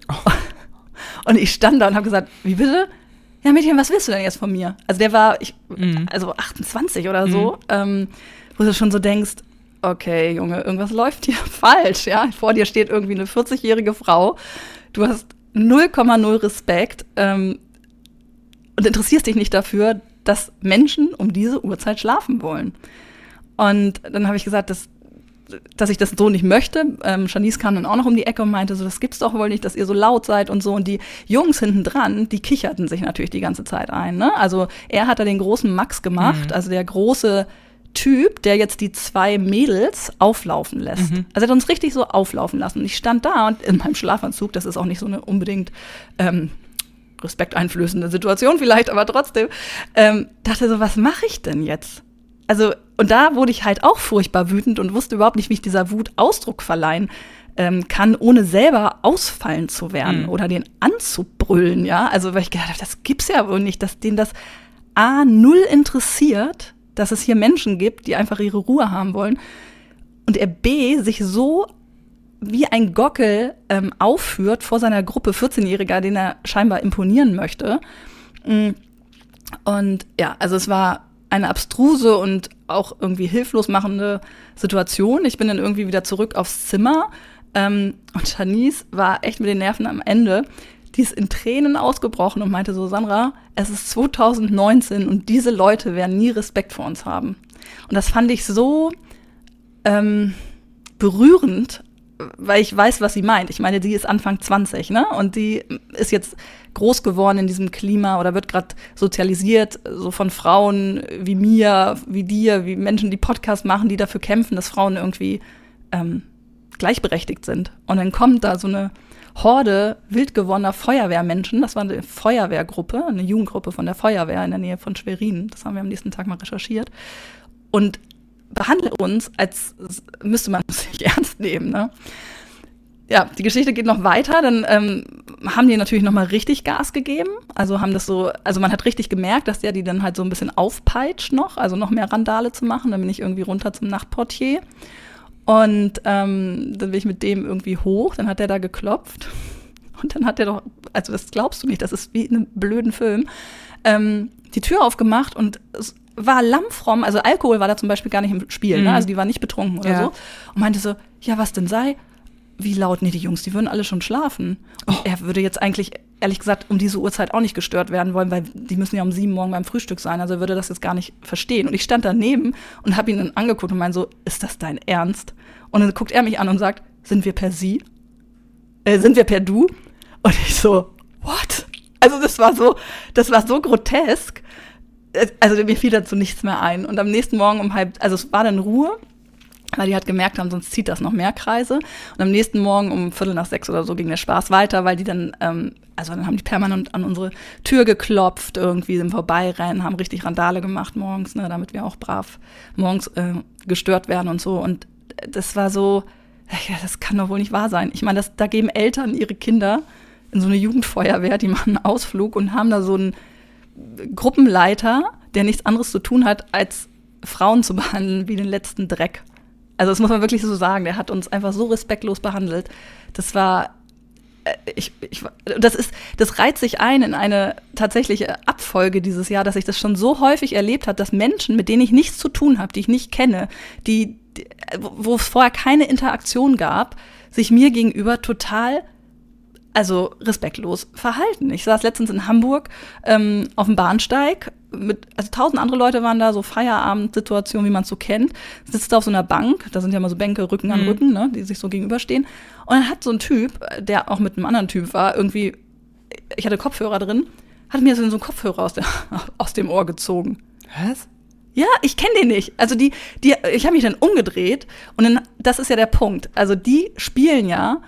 Oh. Und ich stand da und habe gesagt, wie bitte? Ja Mädchen, was willst du denn jetzt von mir? Also der war, ich, mhm. also 28 oder so, mhm. ähm, wo du schon so denkst, okay, Junge, irgendwas läuft hier falsch, ja. Vor dir steht irgendwie eine 40-jährige Frau, du hast 0,0 Respekt ähm, und interessierst dich nicht dafür, dass Menschen um diese Uhrzeit schlafen wollen. Und dann habe ich gesagt, das, dass ich das so nicht möchte. Ähm, Janice kam dann auch noch um die Ecke und meinte so, das gibt's doch wohl nicht, dass ihr so laut seid und so. Und die Jungs hinten dran, die kicherten sich natürlich die ganze Zeit ein. Ne? Also er hat da den großen Max gemacht, mhm. also der große Typ, der jetzt die zwei Mädels auflaufen lässt. Mhm. Also er hat uns richtig so auflaufen lassen. Und ich stand da und in meinem Schlafanzug, das ist auch nicht so eine unbedingt ähm, respekteinflößende Situation vielleicht, aber trotzdem, ähm, dachte so, was mache ich denn jetzt? Also, und da wurde ich halt auch furchtbar wütend und wusste überhaupt nicht, wie ich dieser Wut Ausdruck verleihen ähm, kann, ohne selber ausfallen zu werden Mhm. oder den anzubrüllen, ja. Also, weil ich gedacht habe, das gibt's ja wohl nicht, dass denen das A null interessiert, dass es hier Menschen gibt, die einfach ihre Ruhe haben wollen. Und er B sich so wie ein Gockel ähm, aufführt vor seiner Gruppe 14-Jähriger, den er scheinbar imponieren möchte. Mm. Und ja, also es war eine abstruse und auch irgendwie hilflos machende Situation. Ich bin dann irgendwie wieder zurück aufs Zimmer ähm, und Janice war echt mit den Nerven am Ende. Die ist in Tränen ausgebrochen und meinte so, Sandra, es ist 2019 und diese Leute werden nie Respekt vor uns haben. Und das fand ich so ähm, berührend, weil ich weiß, was sie meint. Ich meine, die ist Anfang 20, ne? Und die ist jetzt groß geworden in diesem Klima oder wird gerade sozialisiert, so von Frauen wie mir, wie dir, wie Menschen, die Podcasts machen, die dafür kämpfen, dass Frauen irgendwie ähm, gleichberechtigt sind. Und dann kommt da so eine Horde wild gewonnener Feuerwehrmenschen. Das war eine Feuerwehrgruppe, eine Jugendgruppe von der Feuerwehr in der Nähe von Schwerin. Das haben wir am nächsten Tag mal recherchiert. Und behandelt uns, als müsste man es nicht ernst nehmen. Ne? Ja, die Geschichte geht noch weiter. Dann ähm, haben die natürlich noch mal richtig Gas gegeben. Also haben das so, also man hat richtig gemerkt, dass der die dann halt so ein bisschen aufpeitscht noch, also noch mehr Randale zu machen. Dann bin ich irgendwie runter zum Nachtportier. Und ähm, dann bin ich mit dem irgendwie hoch, dann hat er da geklopft. Und dann hat er doch, also das glaubst du nicht, das ist wie in einem blöden Film, ähm, die Tür aufgemacht und war lammfromm, also Alkohol war da zum Beispiel gar nicht im Spiel, Mhm. ne? also die war nicht betrunken oder Ja. so. Und meinte so, ja, was denn sei? Wie laut? Nee, die Jungs, die würden alle schon schlafen. Und Oh. er würde jetzt eigentlich, ehrlich gesagt, um diese Uhrzeit auch nicht gestört werden wollen, weil die müssen ja um sieben morgen beim Frühstück sein. Also er würde das jetzt gar nicht verstehen. Und ich stand daneben und habe ihn dann angeguckt und meinte so, ist das dein Ernst? Und dann guckt er mich an und sagt, sind wir per Sie? Äh, sind wir per Du? Und ich so, what? Also das war so, das war so grotesk. Also mir fiel dazu nichts mehr ein. Und am nächsten Morgen um halb, also es war dann Ruhe, weil die halt gemerkt haben, sonst zieht das noch mehr Kreise. Und am nächsten Morgen um Viertel nach sechs oder so ging der Spaß weiter, weil die dann, ähm, also dann haben die permanent an unsere Tür geklopft, irgendwie im Vorbeirennen, haben richtig Randale gemacht morgens, ne, damit wir auch brav morgens äh, gestört werden und so. Und das war so, ja, das kann doch wohl nicht wahr sein. Ich meine, das, da geben Eltern ihre Kinder in so eine Jugendfeuerwehr, die machen einen Ausflug und haben da so einen Gruppenleiter, der nichts anderes zu tun hat, als Frauen zu behandeln wie den letzten Dreck. Also das muss man wirklich so sagen. Der hat uns einfach so respektlos behandelt. Das war, äh, ich, ich, das ist, das reiht sich ein in eine tatsächliche Abfolge dieses Jahr, dass ich das schon so häufig erlebt habe, dass Menschen, mit denen ich nichts zu tun habe, die ich nicht kenne, die, die wo es vorher keine Interaktion gab, sich mir gegenüber total also respektlos verhalten. Ich saß letztens in Hamburg ähm, auf dem Bahnsteig mit, also tausend andere Leute waren da, so Feierabendsituation, wie man es so kennt. Sitzt da auf so einer Bank, da sind ja immer so Bänke Rücken an Mhm. Rücken, ne, die sich so gegenüberstehen. Und dann hat so ein Typ, der auch mit einem anderen Typ war, irgendwie, ich hatte Kopfhörer drin, hat mir so einen Kopfhörer aus, der, aus dem Ohr gezogen. Was? Ja, ich kenne den nicht. Also die, die, ich habe mich dann umgedreht und dann, das ist ja der Punkt. Also die spielen ja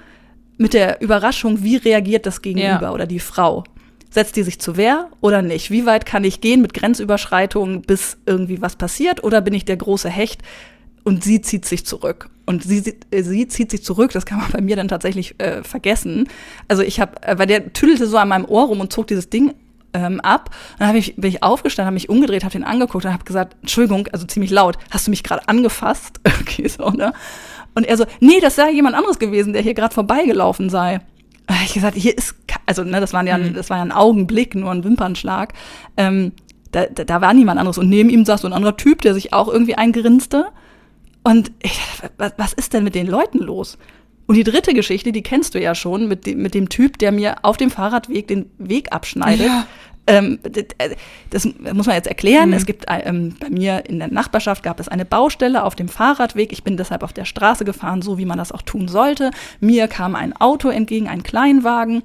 mit der Überraschung, wie reagiert das Gegenüber Ja. oder die Frau. Setzt die sich zur Wehr oder nicht? Wie weit kann ich gehen mit Grenzüberschreitungen, bis irgendwie was passiert? Oder bin ich der große Hecht und sie zieht sich zurück? Und sie, sie- äh, zieht sich zurück, das kann man bei mir dann tatsächlich äh, vergessen. Also ich habe, äh, weil der tüdelte so an meinem Ohr rum und zog dieses Ding ähm, ab. Dann hab ich, bin ich aufgestanden, habe mich umgedreht, habe den angeguckt und habe gesagt, Entschuldigung, also ziemlich laut, hast du mich gerade angefasst? okay, so, ne? Und er so, nee, das sei jemand anderes gewesen, der hier gerade vorbeigelaufen sei. Da hab Ich gesagt, hier ist, also ne, das, waren ja, Mhm. das war ja ein Augenblick, nur ein Wimpernschlag. Ähm, da, da, da war niemand anderes. Und neben ihm saß so ein anderer Typ, der sich auch irgendwie eingrinste. Und ich, dachte, was, was ist denn mit den Leuten los? Und die dritte Geschichte, die kennst du ja schon, mit dem, mit dem Typ, der mir auf dem Fahrradweg den Weg abschneidet. Ja. Ähm, d- das muss man jetzt erklären. Mhm. Es gibt äh, ähm, bei mir in der Nachbarschaft gab es eine Baustelle auf dem Fahrradweg. Ich bin deshalb auf der Straße gefahren, so wie man das auch tun sollte. Mir kam ein Auto entgegen, ein Kleinwagen.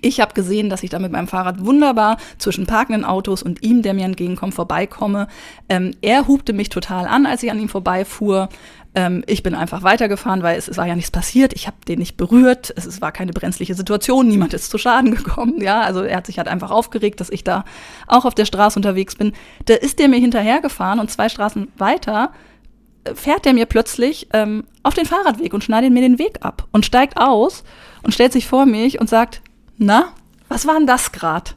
Ich habe gesehen, dass ich da mit meinem Fahrrad wunderbar zwischen parkenden Autos und ihm, der mir entgegenkommt, vorbeikomme. Ähm, er hubte mich total an, als ich an ihm vorbeifuhr. Ähm, ich bin einfach weitergefahren, weil es, es war ja nichts passiert. Ich habe den nicht berührt. Es, es war keine brenzliche Situation. Niemand ist zu Schaden gekommen. Ja, also er hat sich halt einfach aufgeregt, dass ich da auch auf der Straße unterwegs bin. Da ist der mir hinterhergefahren und zwei Straßen weiter äh, fährt der mir plötzlich ähm, auf den Fahrradweg und schneidet mir den Weg ab und steigt aus und stellt sich vor mich und sagt, na, was war denn das grad?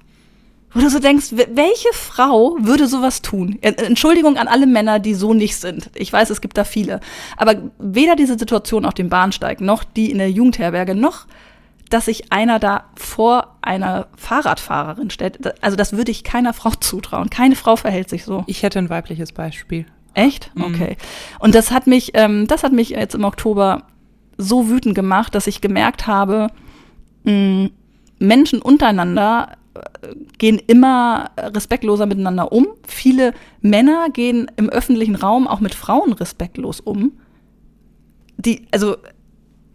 Wo du so denkst, welche Frau würde sowas tun? Entschuldigung an alle Männer, die so nicht sind. Ich weiß, es gibt da viele. Aber weder diese Situation auf dem Bahnsteig, noch die in der Jugendherberge, noch dass sich einer da vor einer Fahrradfahrerin stellt. Also das würde ich keiner Frau zutrauen. Keine Frau verhält sich so. Ich hätte ein weibliches Beispiel. Echt? Mhm. Okay. Und das hat mich, ähm, das hat mich jetzt im Oktober so wütend gemacht, dass ich gemerkt habe, mh, Menschen untereinander äh, gehen immer respektloser miteinander um. Viele Männer gehen im öffentlichen Raum auch mit Frauen respektlos um. Die, also,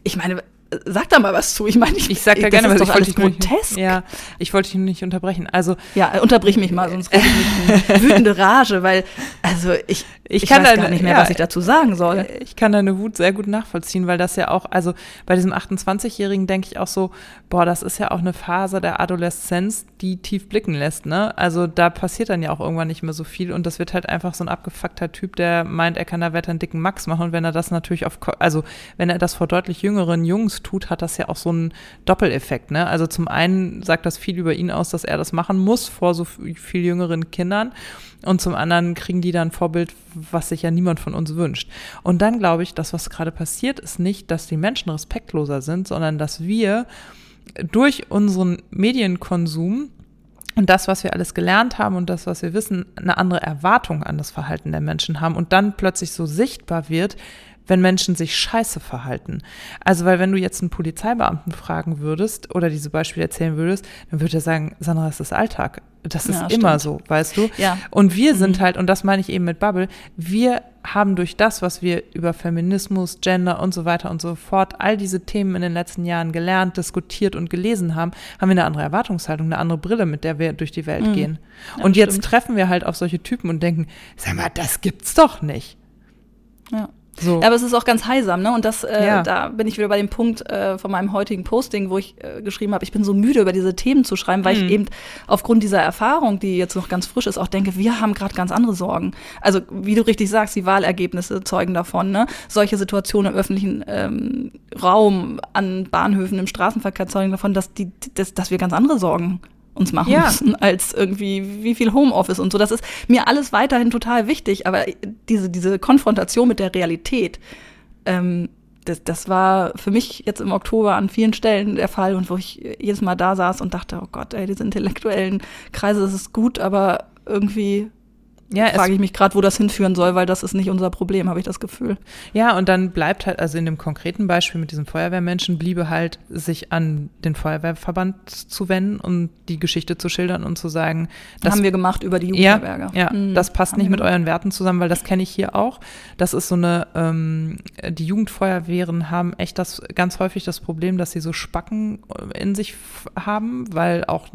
ich meine, sag da mal was zu. Ich meine, ich, ich sag da gerne was. Ich wollte grotesk. Nicht, ja, ich wollte dich nicht unterbrechen. Also ja, unterbrich mich mal, sonst kriege ich eine wütende Rage, weil also ich ich, ich kann weiß da, gar nicht mehr, ja, was ich dazu sagen soll. Ich kann deine Wut sehr gut nachvollziehen, weil das ja auch, also bei diesem 28-Jährigen denke ich auch so, boah, das ist ja auch eine Phase der Adoleszenz, die tief blicken lässt, ne? Also da passiert dann ja auch irgendwann nicht mehr so viel und das wird halt einfach so ein abgefuckter Typ, der meint, er kann da weiter einen dicken Max machen und wenn er das natürlich auf, also wenn er das vor deutlich jüngeren Jungs tut, hat das ja auch so einen Doppeleffekt, ne? Also zum einen sagt das viel über ihn aus, dass er das machen muss vor so viel jüngeren Kindern und zum anderen kriegen die dann Vorbild, was sich ja niemand von uns wünscht. Und dann glaube ich, dass was gerade passiert, ist nicht, dass die Menschen respektloser sind, sondern dass wir durch unseren Medienkonsum und das, was wir alles gelernt haben und das, was wir wissen, eine andere Erwartung an das Verhalten der Menschen haben und dann plötzlich so sichtbar wird, wenn Menschen sich scheiße verhalten. Also, weil wenn du jetzt einen Polizeibeamten fragen würdest oder diese Beispiele erzählen würdest, dann würde er sagen, Sandra, es ist Alltag. Das ist ja, immer so, weißt du? Ja. Und wir sind mhm. halt, und das meine ich eben mit Bubble, wir haben durch das, was wir über Feminismus, Gender und so weiter und so fort, all diese Themen in den letzten Jahren gelernt, diskutiert und gelesen haben, haben wir eine andere Erwartungshaltung, eine andere Brille, mit der wir durch die Welt mhm. gehen. Ja, und jetzt stimmt. treffen wir halt auf solche Typen und denken, sag mal, das gibt's doch nicht. Ja. So. Ja, aber es ist auch ganz heilsam, ne? Und das, äh, ja. da bin ich wieder bei dem Punkt äh, von meinem heutigen Posting, wo ich äh, geschrieben habe, ich bin so müde, über diese Themen zu schreiben, weil mhm. ich eben aufgrund dieser Erfahrung, die jetzt noch ganz frisch ist, auch denke, wir haben gerade ganz andere Sorgen. Also, wie du richtig sagst, die Wahlergebnisse zeugen davon, ne? Solche Situationen im öffentlichen ähm, Raum, an Bahnhöfen, im Straßenverkehr zeugen davon, dass, die, dass, dass wir ganz andere Sorgen uns machen ja. müssen, als irgendwie wie viel Homeoffice und so. Das ist mir alles weiterhin total wichtig, aber diese, diese Konfrontation mit der Realität, ähm, das, das war für mich jetzt im Oktober an vielen Stellen der Fall und wo ich jedes Mal da saß und dachte, oh Gott, ey, diese intellektuellen Kreise, das ist gut, aber irgendwie ja, frage ich mich gerade, wo das hinführen soll, weil das ist nicht unser Problem, habe ich das Gefühl. Ja, und dann bleibt halt, also in dem konkreten Beispiel mit diesem Feuerwehrmenschen, bliebe halt, sich an den Feuerwehrverband zu wenden und die Geschichte zu schildern und zu sagen, das haben wir gemacht über die Jugendherberge. Ja, ja mhm. das passt nicht mit euren Werten zusammen, weil das kenne ich hier auch. Das ist so eine, ähm, die Jugendfeuerwehren haben echt das ganz häufig das Problem, dass sie so Spacken in sich haben, weil auch,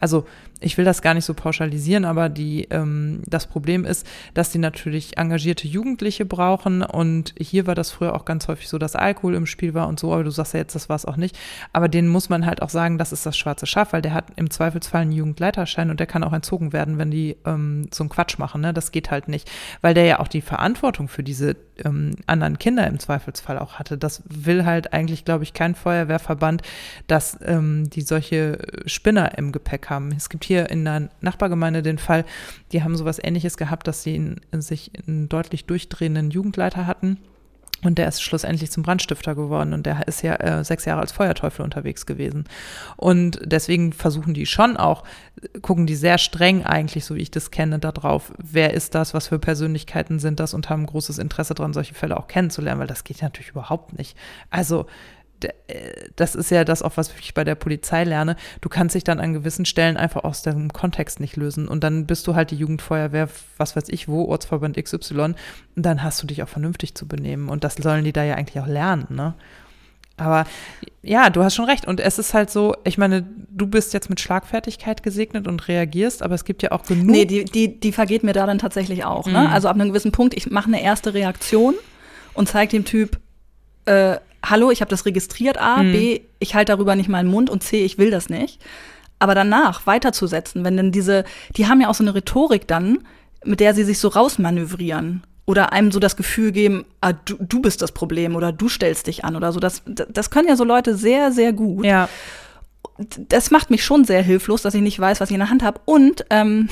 also ich will das gar nicht so pauschalisieren, aber die, ähm, das Problem ist, dass die natürlich engagierte Jugendliche brauchen und hier war das früher auch ganz häufig so, dass Alkohol im Spiel war und so, aber du sagst ja jetzt, das war es auch nicht. Aber denen muss man halt auch sagen, das ist das schwarze Schaf, weil der hat im Zweifelsfall einen Jugendleiterschein und der kann auch entzogen werden, wenn die ähm, so einen Quatsch machen. Ne? Das geht halt nicht, weil der ja auch die Verantwortung für diese ähm, anderen Kinder im Zweifelsfall auch hatte. Das will halt eigentlich, glaube ich, kein Feuerwehrverband, dass ähm, die solche Spinner im Gepäck haben. Es gibt hier in der Nachbargemeinde den Fall, die haben sowas ähnliches gehabt, dass sie in, in sich einen deutlich durchdrehenden Jugendleiter hatten. Und der ist schlussendlich zum Brandstifter geworden und der ist ja äh, sechs Jahre als Feuerteufel unterwegs gewesen. Und deswegen versuchen die schon auch, gucken die sehr streng eigentlich, so wie ich das kenne, darauf, wer ist das, was für Persönlichkeiten sind das und haben großes Interesse daran, solche Fälle auch kennenzulernen, weil das geht natürlich überhaupt nicht. Also das ist ja das auch, was ich bei der Polizei lerne. Du kannst dich dann an gewissen Stellen einfach aus dem Kontext nicht lösen. Und dann bist du halt die Jugendfeuerwehr, was weiß ich wo, Ortsverband XY. Und dann hast du dich auch vernünftig zu benehmen. Und das sollen die da ja eigentlich auch lernen, ne? Aber ja, du hast schon recht. Und es ist halt so, ich meine, du bist jetzt mit Schlagfertigkeit gesegnet und reagierst, aber es gibt ja auch genug. Nee, die, die, die vergeht mir da dann tatsächlich auch. Ne? Mhm. Also ab einem gewissen Punkt, ich mache eine erste Reaktion und zeige dem Typ, äh, hallo, ich habe das registriert, A, Mhm. B, ich halte darüber nicht meinen Mund und C, ich will das nicht. Aber danach weiterzusetzen, wenn denn diese, die haben ja auch so eine Rhetorik dann, mit der sie sich so rausmanövrieren oder einem so das Gefühl geben, ah, du, du bist das Problem oder du stellst dich an oder so. Das, das können ja so Leute sehr, sehr gut ja. das macht mich schon sehr hilflos, dass ich nicht weiß, was ich in der Hand habe. Und ähm,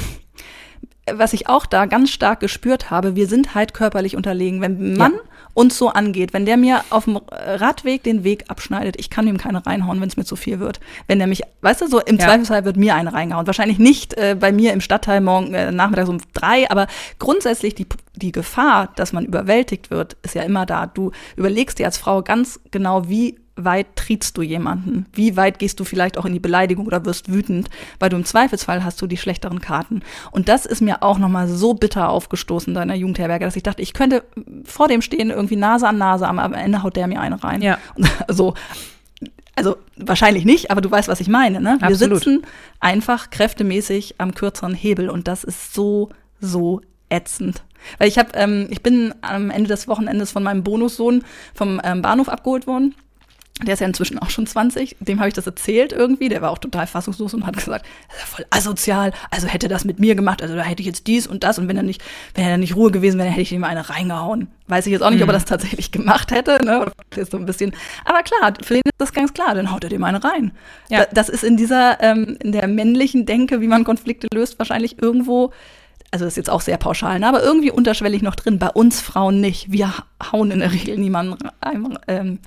was ich auch da ganz stark gespürt habe, wir sind halt körperlich unterlegen. Wenn ein Mann Ja. uns so angeht, wenn der mir auf dem Radweg den Weg abschneidet, ich kann ihm keine reinhauen, wenn es mir zu viel wird. Wenn der mich, weißt du, so im Ja. Zweifelsfall wird mir eine reingehauen. Wahrscheinlich nicht äh, bei mir im Stadtteil morgen äh, nachmittags um drei, aber grundsätzlich die, die Gefahr, dass man überwältigt wird, ist ja immer da. Du überlegst dir als Frau ganz genau, wie weit trittst du jemanden? Wie weit gehst du vielleicht auch in die Beleidigung oder wirst wütend? Weil du im Zweifelsfall hast du die schlechteren Karten. Und das ist mir auch nochmal so bitter aufgestoßen da in der Jugendherberge, dass ich dachte, ich könnte vor dem stehen, irgendwie Nase an Nase, aber am Ende haut der mir eine rein. Ja. So. Also wahrscheinlich nicht, aber du weißt, was ich meine. Ne? Wir Absolut. sitzen einfach kräftemäßig am kürzeren Hebel und das ist so, so ätzend. Weil ich habe, ähm, ich bin am Ende des Wochenendes von meinem Bonussohn vom ähm, Bahnhof abgeholt worden. Der ist ja inzwischen auch schon 20. Dem habe ich das erzählt irgendwie. Der war auch total fassungslos und hat gesagt, das ist ja voll asozial. Also hätte er das mit mir gemacht. Also da hätte ich jetzt dies und das. Und wenn er nicht, wenn er nicht Ruhe gewesen wäre, hätte ich ihm eine reingehauen. Weiß ich jetzt auch nicht, ob er das tatsächlich gemacht hätte. Ne? Oder so ein bisschen. Aber klar, für den ist das ganz klar. Dann haut er dem eine rein. Ja. Da, das ist in dieser, ähm, in der männlichen Denke, wie man Konflikte löst, wahrscheinlich irgendwo also das ist jetzt auch sehr pauschal, ne? aber irgendwie unterschwellig noch drin. Bei uns Frauen nicht. Wir hauen in der Regel niemanden, ähm,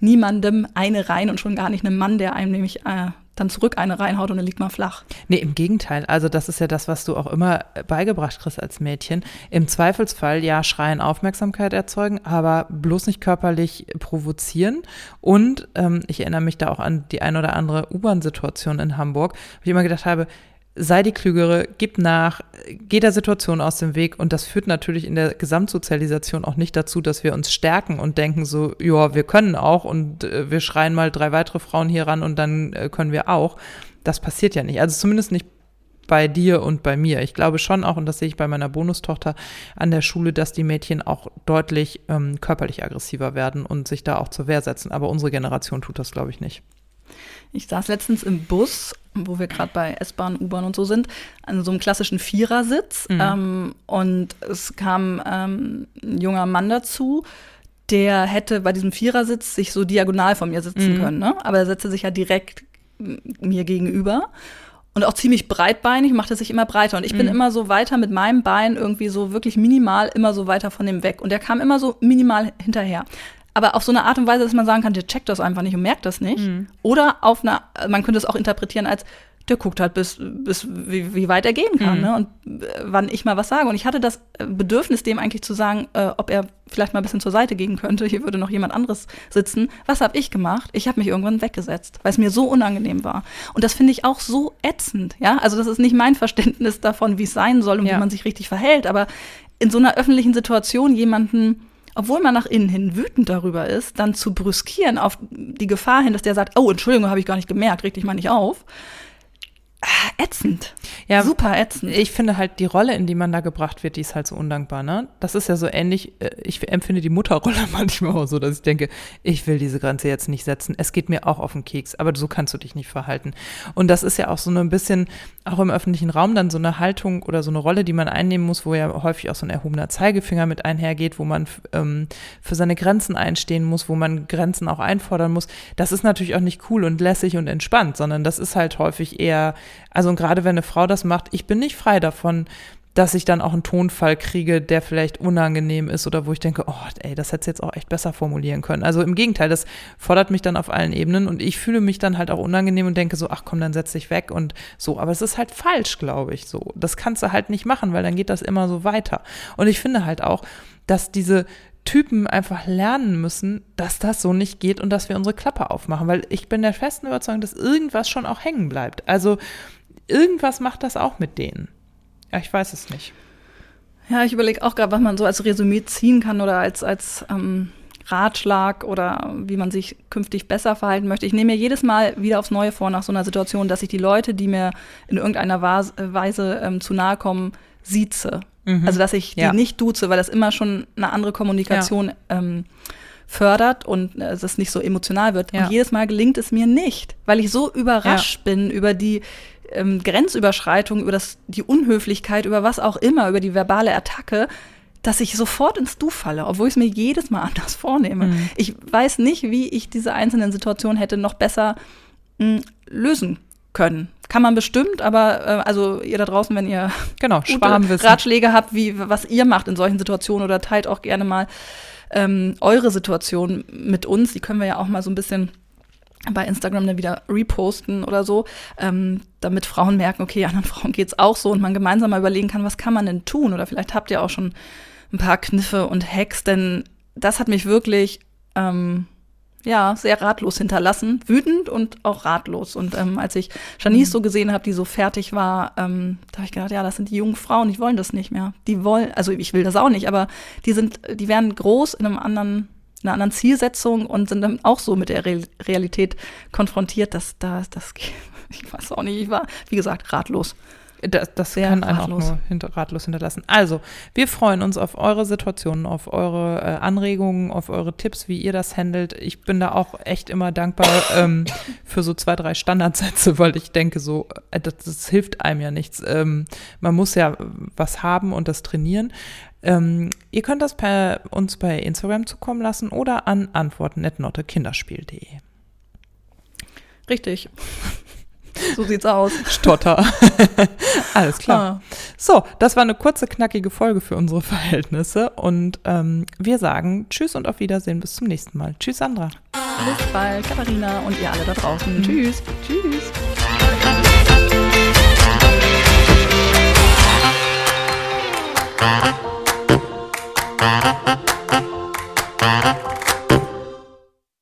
niemandem eine rein und schon gar nicht einem Mann, der einem nämlich äh, dann zurück eine reinhaut und dann liegt man flach. Nee, im Gegenteil. Also das ist ja das, was du auch immer beigebracht kriegst als Mädchen. Im Zweifelsfall, ja, schreien Aufmerksamkeit erzeugen, aber bloß nicht körperlich provozieren. Und ähm, ich erinnere mich da auch an die ein oder andere U-Bahn-Situation in Hamburg, wo ich immer gedacht habe, sei die Klügere, gib nach, geh der Situation aus dem Weg. Und das führt natürlich in der Gesamtsozialisation auch nicht dazu, dass wir uns stärken und denken so, ja, wir können auch und äh, wir schreien mal drei weitere Frauen hier ran und dann äh, können wir auch. Das passiert ja nicht. Also zumindest nicht bei dir und bei mir. Ich glaube schon auch, und das sehe ich bei meiner Bonustochter an der Schule, dass die Mädchen auch deutlich ähm, körperlich aggressiver werden und sich da auch zur Wehr setzen. Aber unsere Generation tut das, glaube ich, nicht. Ich saß letztens im Bus, wo wir gerade bei S-Bahn, U-Bahn und so sind, an so einem klassischen Vierersitz. Mhm. Ähm, und es kam ähm, ein junger Mann dazu, der hätte bei diesem Vierersitz sich so diagonal von mir sitzen Mhm. können. Ne? Aber er setzte sich ja direkt m- mir gegenüber. Und auch ziemlich breitbeinig, machte sich immer breiter. Und ich bin Mhm. immer so weiter mit meinem Bein irgendwie so wirklich minimal immer so weiter von dem weg. Und der kam immer so minimal hinterher. Aber auf so eine Art und Weise, dass man sagen kann, der checkt das einfach nicht und merkt das nicht. Mhm. Oder auf eine, man könnte es auch interpretieren als, der guckt halt bis, bis wie, wie weit er gehen kann, Mhm. ne? Und äh, wann ich mal was sage. Und ich hatte das äh, Bedürfnis, dem eigentlich zu sagen, äh, ob er vielleicht mal ein bisschen zur Seite gehen könnte. Hier würde noch jemand anderes sitzen. Was habe ich gemacht? Ich habe mich irgendwann weggesetzt, weil es mir so unangenehm war. Und das finde ich auch so ätzend, ja. Also das ist nicht mein Verständnis davon, wie es sein soll und Ja. wie man sich richtig verhält. Aber in so einer öffentlichen Situation jemanden obwohl man nach innen hin wütend darüber ist, dann zu brüskieren auf die Gefahr hin, dass der sagt, oh, Entschuldigung, habe ich gar nicht gemerkt, reg dich mal nicht auf. Ah, ätzend. Ja, Super ätzend. Ich finde halt, die Rolle, in die man da gebracht wird, die ist halt so undankbar, ne? Das ist ja so ähnlich, äh, ich empfinde die Mutterrolle manchmal auch so, dass ich denke, ich will diese Grenze jetzt nicht setzen. Es geht mir auch auf den Keks, aber so kannst du dich nicht verhalten. Und das ist ja auch so ein bisschen, auch im öffentlichen Raum dann so eine Haltung oder so eine Rolle, die man einnehmen muss, wo ja häufig auch so ein erhobener Zeigefinger mit einhergeht, wo man ähm, für seine Grenzen einstehen muss, wo man Grenzen auch einfordern muss. Das ist natürlich auch nicht cool und lässig und entspannt, sondern das ist halt häufig eher, also gerade wenn eine Frau das macht, ich bin nicht frei davon, dass ich dann auch einen Tonfall kriege, der vielleicht unangenehm ist oder wo ich denke, oh, ey, das hättest du jetzt auch echt besser formulieren können. Also im Gegenteil, das fordert mich dann auf allen Ebenen und ich fühle mich dann halt auch unangenehm und denke so, ach komm, dann setz dich weg und so. Aber es ist halt falsch, glaube ich, so. Das kannst du halt nicht machen, weil dann geht das immer so weiter. Und ich finde halt auch, dass diese Typen einfach lernen müssen, dass das so nicht geht und dass wir unsere Klappe aufmachen, weil ich bin der festen Überzeugung, dass irgendwas schon auch hängen bleibt. Also irgendwas macht das auch mit denen. Ja, ich weiß es nicht. Ja, ich überlege auch gerade, was man so als Resümee ziehen kann oder als, als ähm, Ratschlag oder wie man sich künftig besser verhalten möchte. Ich nehme mir jedes Mal wieder aufs Neue vor nach so einer Situation, dass ich die Leute, die mir in irgendeiner Weise ähm, zu nahe kommen, sieze. Mhm. Also dass ich die ja. nicht duze, weil das immer schon eine andere Kommunikation ja. ähm, fördert und äh, es nicht so emotional wird. Ja. Und jedes Mal gelingt es mir nicht, weil ich so überrascht bin über die ähm, Grenzüberschreitung, über das, die Unhöflichkeit, über was auch immer, über die verbale Attacke, dass ich sofort ins Du falle, obwohl ich es mir jedes Mal anders vornehme. Mhm. Ich weiß nicht, wie ich diese einzelnen Situationen hätte noch besser mh, hm, lösen können. Kann man bestimmt, aber äh, also ihr da draußen, wenn ihr genau, Ratschläge habt, wie was ihr macht in solchen Situationen oder teilt auch gerne mal ähm, eure Situation mit uns. Die können wir ja auch mal so ein bisschen bei Instagram dann wieder reposten oder so, ähm, damit Frauen merken, okay, anderen Frauen geht's auch so und man gemeinsam mal überlegen kann, was kann man denn tun? Oder vielleicht habt ihr auch schon ein paar Kniffe und Hacks, denn das hat mich wirklich ähm, ja, sehr ratlos hinterlassen, wütend und auch ratlos. Und ähm, als ich Janice mhm. so gesehen habe, die so fertig war, ähm, da habe ich gedacht, ja, das sind die jungen Frauen, die wollen das nicht mehr. Die wollen, also ich will das auch nicht, aber die sind, die werden groß in einem anderen, in einer anderen Zielsetzung und sind dann auch so mit der Re Realität konfrontiert, dass da, das, ich weiß auch nicht, ich war, wie gesagt, ratlos. Das, das kann einen ratlos. auch nur hinter, ratlos hinterlassen. Also, wir freuen uns auf eure Situationen, auf eure äh, Anregungen, auf eure Tipps, wie ihr das handelt. Ich bin da auch echt immer dankbar ähm, für so zwei, drei Standardsätze, weil ich denke, so, äh, das, das, hilft einem ja nichts. Ähm, man muss ja was haben und das trainieren. Ähm, ihr könnt das per uns bei Instagram zukommen lassen oder an antworten.nottekinderspiel.de. Richtig. So sieht's aus. Stotter. Alles klar. Ah. So, das war eine kurze, knackige Folge für unsere Verhältnisse. Und ähm, wir sagen Tschüss und auf Wiedersehen. Bis zum nächsten Mal. Tschüss, Sandra. Bis bald, Katharina und ihr alle da draußen. Mhm. Tschüss. Tschüss. Thank